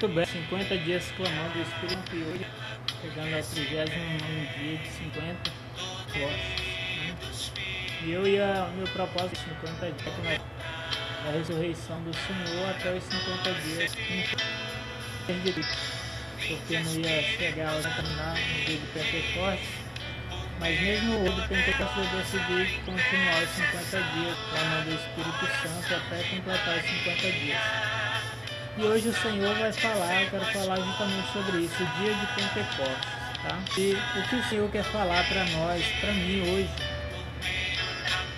Muito bem, 50 dias clamando o Espírito e hoje chegando ao 31 dia de 50 postes. Né? E eu ia, meu propósito 50 dias, a ressurreição do Senhor até os 50 dias. Porque não ia chegar a terminar no dia de Pentecostes. Mas mesmo o do Pentecostes eu decidi continuar os 50 dias, clamando o Espírito Santo até completar os 50 dias. E hoje o Senhor vai falar, eu quero falar justamente sobre isso, o dia de Pentecostes. Tá? E o que o Senhor quer falar para nós, para mim hoje,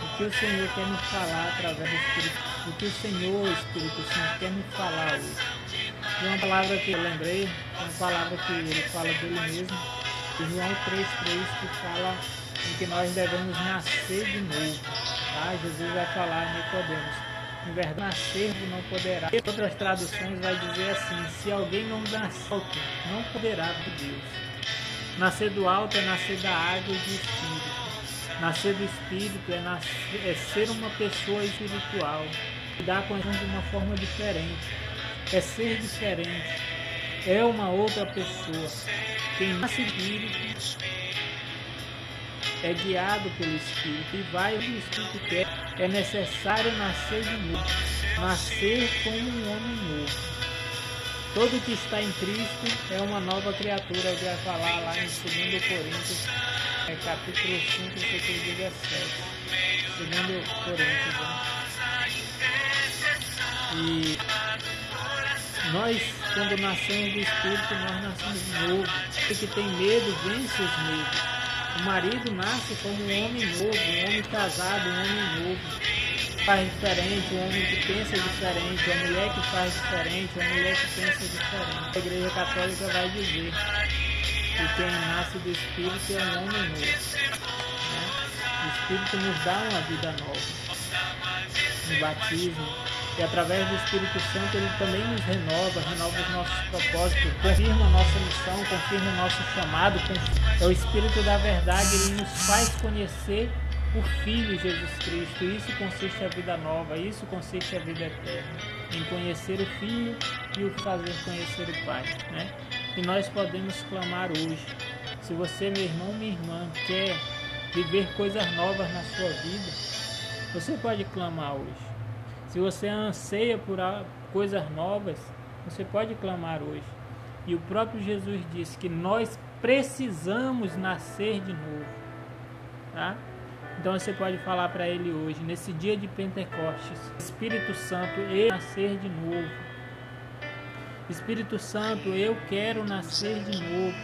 o que o Senhor quer me falar através do Espírito, o que o Senhor, Espírito Santo, quer me falar hoje. Uma palavra que eu lembrei, uma palavra que ele fala dele mesmo, João 3,3, que fala em que nós devemos nascer de novo. Tá? Jesus vai falar em Nicodemos em verdade, nascer não poderá. Em outras traduções vai dizer assim: se alguém não nascer alto, não poderá de Deus. Nascer do alto é nascer da água e do espírito. Nascer do espírito é, nascer, é ser uma pessoa espiritual. Lidar com a de uma forma diferente. É ser diferente. É uma outra pessoa. Quem nasce espírito é guiado pelo Espírito e vai onde o Espírito quer. É necessário nascer de novo, nascer como um homem novo. Todo que está em Cristo é uma nova criatura, ele vai falar lá em 2 Coríntios, é, capítulo 5, versículo 17. 2 Coríntios. Né? E nós, quando nascemos do Espírito, nós nascemos de novo. O que tem medo, vence os medos. O marido nasce como um homem novo, um homem casado, um homem novo. Faz diferente, um homem que pensa diferente, uma mulher que faz diferente, uma mulher que pensa diferente. A Igreja Católica vai dizer que quem nasce do Espírito é um homem novo. Né? O Espírito nos dá uma vida nova. No batismo, e através do Espírito Santo ele também nos renova, renova os nossos propósitos, confirma a nossa missão, confirma o nosso chamado. É o Espírito da verdade, ele nos faz conhecer o Filho Jesus Cristo. Isso consiste a vida nova, isso consiste a vida eterna, em conhecer o Filho e o fazer conhecer o Pai. Né? E nós podemos clamar hoje. Se você, meu irmão, minha irmã, quer viver coisas novas na sua vida, você pode clamar hoje. Se você anseia por coisas novas, você pode clamar hoje. E o próprio Jesus disse que nós precisamos nascer de novo. Tá? Então você pode falar para ele hoje, nesse dia de Pentecostes, Espírito Santo, eu nascer de novo. Espírito Santo, eu quero nascer de novo.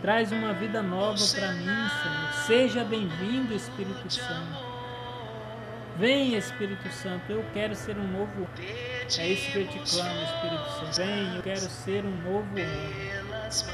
Traz uma vida nova para mim, Senhor. Seja bem-vindo, Espírito Santo. Vem, Espírito Santo, eu quero ser um novo. É isso que eu te clamo, Espírito Santo. Vem, eu quero ser um novo homem.